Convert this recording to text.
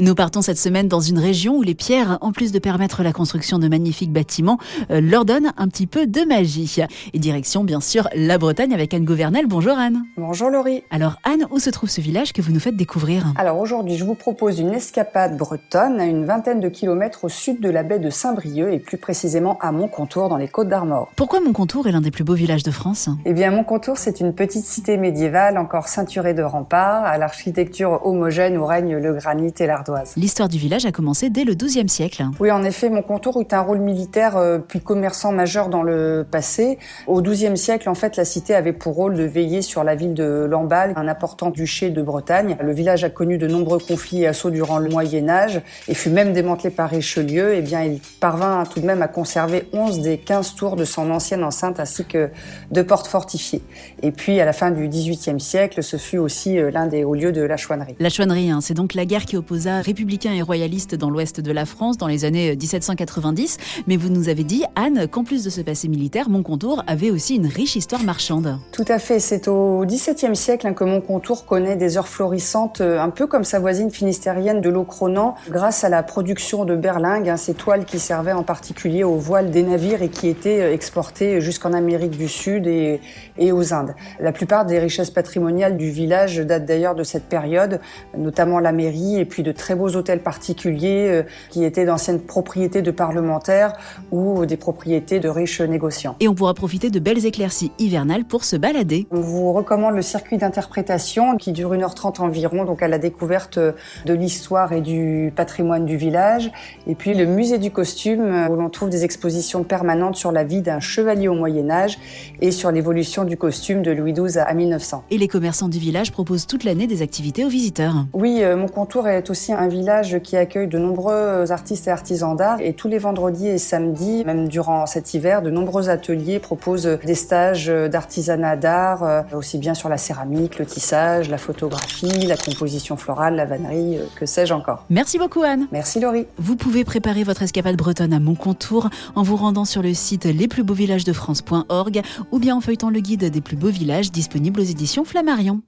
Nous partons cette semaine dans une région où les pierres, en plus de permettre la construction de magnifiques bâtiments, euh, leur donnent un petit peu de magie. Et direction, bien sûr, la Bretagne avec Anne Gouvernel. Bonjour Anne. Bonjour Laurie. Alors Anne, où se trouve ce village que vous nous faites découvrir? Alors aujourd'hui, je vous propose une escapade bretonne à une vingtaine de kilomètres au sud de la baie de Saint-Brieuc et plus précisément à Montcontour dans les Côtes d'Armor. Pourquoi Montcontour est l'un des plus beaux villages de France? Eh bien, Montcontour, c'est une petite cité médiévale encore ceinturée de remparts, à l'architecture homogène où règne le granit et L'histoire du village a commencé dès le XIIe siècle. Oui, en effet, Montcontour eut un rôle militaire euh, puis commerçant majeur dans le passé. Au XIIe siècle, en fait, la cité avait pour rôle de veiller sur la ville de Lamballe, un important duché de Bretagne. Le village a connu de nombreux conflits et assauts durant le Moyen Âge et fut même démantelé par Richelieu. Eh bien, il parvint tout de même à conserver 11 des 15 tours de son ancienne enceinte ainsi que deux portes fortifiées. Et puis, à la fin du XVIIIe siècle, ce fut aussi euh, l'un des hauts lieux de la chouannerie. La chouannerie, hein, c'est donc la guerre qui opposa républicains et royalistes dans l'ouest de la France dans les années 1790. Mais vous nous avez dit, Anne, qu'en plus de ce passé militaire, Montcontour avait aussi une riche histoire marchande. Tout à fait. C'est au XVIIe siècle hein, que Montcontour connaît des heures florissantes, euh, un peu comme sa voisine finistérienne de Locronan, grâce à la production de berlingues, hein, ces toiles qui servaient en particulier aux voiles des navires et qui étaient euh, exportées jusqu'en Amérique du Sud et, et aux Indes. La plupart des richesses patrimoniales du village datent d'ailleurs de cette période, notamment la mairie et puis de très beaux hôtels particuliers euh, qui étaient d'anciennes propriétés de parlementaires ou des propriétés de riches négociants. Et on pourra profiter de belles éclaircies hivernales pour se balader. On vous recommande le circuit d'interprétation qui dure 1h30 environ, donc à la découverte de l'histoire et du patrimoine du village. Et puis le musée du costume où l'on trouve des expositions permanentes sur la vie d'un chevalier au Moyen Âge et sur l'évolution du costume de Louis XII à 1900. Et les commerçants du village proposent toute l'année des activités aux visiteurs. Oui, euh, mon contour est aussi un village qui accueille de nombreux artistes et artisans d'art. Et tous les vendredis et samedis, même durant cet hiver, de nombreux ateliers proposent des stages d'artisanat d'art, euh, aussi bien sur la céramique, le tissage, la photographie, la composition florale, la vannerie, euh, que sais-je encore. Merci beaucoup Anne. Merci Laurie. Vous pouvez préparer votre escapade bretonne à mon contour en vous rendant sur le site lesplusbeauxvillagesdefrance.org ou bien en feuilletant le guide des plus beaux villages disponible aux éditions Flammarion.